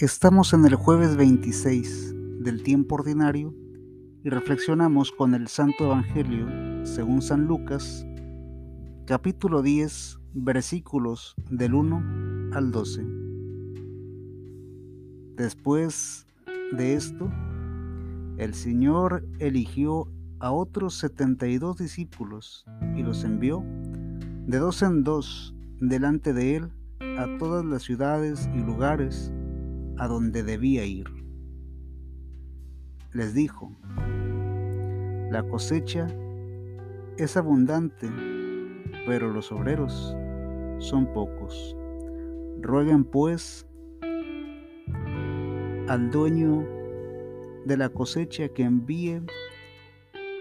Estamos en el jueves 26 del tiempo ordinario y reflexionamos con el Santo Evangelio según San Lucas, capítulo 10, versículos del 1 al 12. Después de esto, el Señor eligió a otros 72 discípulos y los envió de dos en dos delante de él a todas las ciudades y lugares a donde debía ir. Les dijo, la cosecha es abundante, pero los obreros son pocos. Rueguen pues al dueño de la cosecha que envíe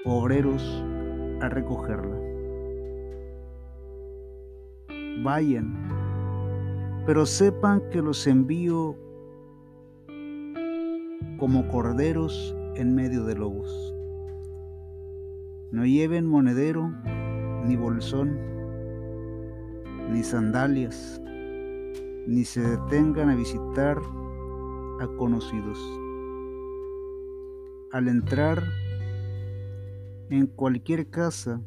obreros a recogerla. Vayan, pero sepan que los envío como corderos en medio de lobos. No lleven monedero, ni bolsón, ni sandalias, ni se detengan a visitar a conocidos. Al entrar en cualquier casa,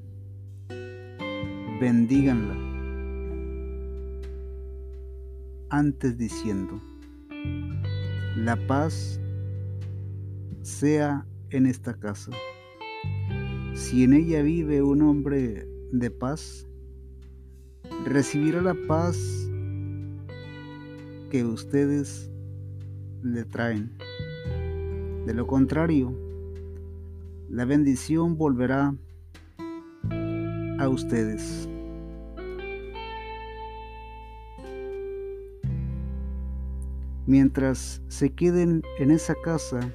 bendíganla, antes diciendo, la paz sea en esta casa. Si en ella vive un hombre de paz, recibirá la paz que ustedes le traen. De lo contrario, la bendición volverá a ustedes. Mientras se queden en esa casa,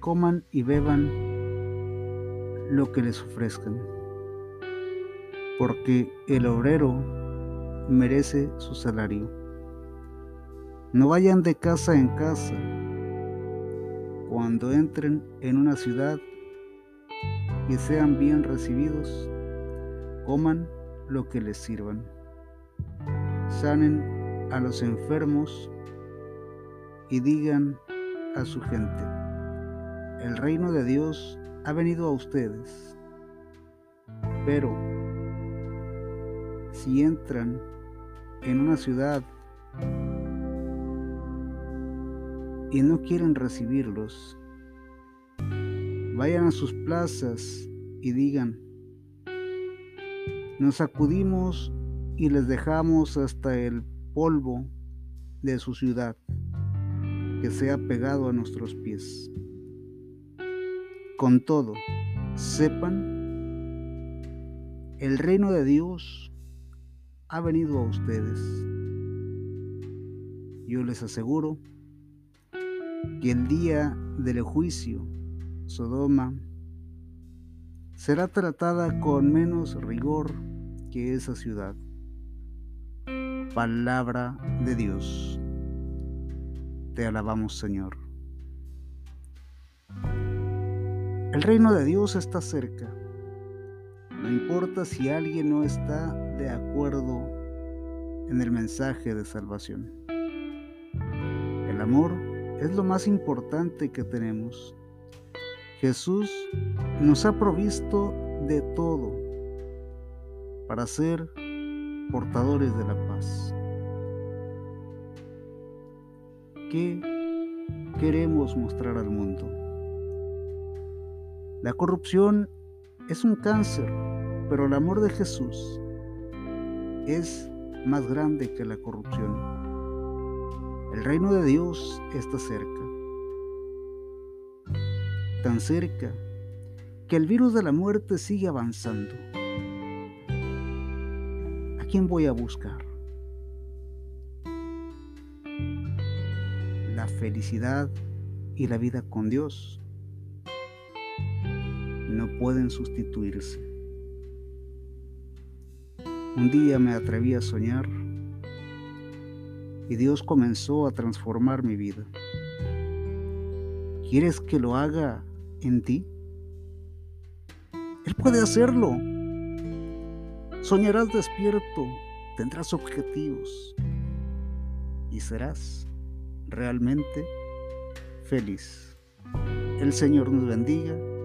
coman y beban lo que les ofrezcan, porque el obrero merece su salario. No vayan de casa en casa. Cuando entren en una ciudad y sean bien recibidos, coman lo que les sirvan. Sanen a los enfermos y digan a su gente, el reino de Dios ha venido a ustedes. Pero si entran en una ciudad y no quieren recibirlos, vayan a sus plazas y digan, nos sacudimos y les dejamos hasta el polvo de su ciudad que se ha pegado a nuestros pies. Con todo, sepan, el reino de Dios ha venido a ustedes. Yo les aseguro que el día del juicio, Sodoma será tratada con menos rigor que esa ciudad. Palabra de Dios. Te alabamos, Señor. El reino de Dios está cerca. No importa si alguien no está de acuerdo en el mensaje de salvación. El amor es lo más importante que tenemos. Jesús nos ha provisto de todo para ser portadores de la paz. ¿Qué queremos mostrar al mundo? La corrupción es un cáncer, pero el amor de Jesús es más grande que la corrupción. El reino de Dios está cerca, tan cerca que el virus de la muerte sigue avanzando. ¿A quién voy a buscar? La felicidad y la vida con Dios pueden sustituirse. Un día me atreví a soñar y Dios comenzó a transformar mi vida. ¿Quieres que lo haga en ti? Él puede hacerlo. Soñarás despierto, tendrás objetivos y serás realmente feliz. El Señor nos bendiga,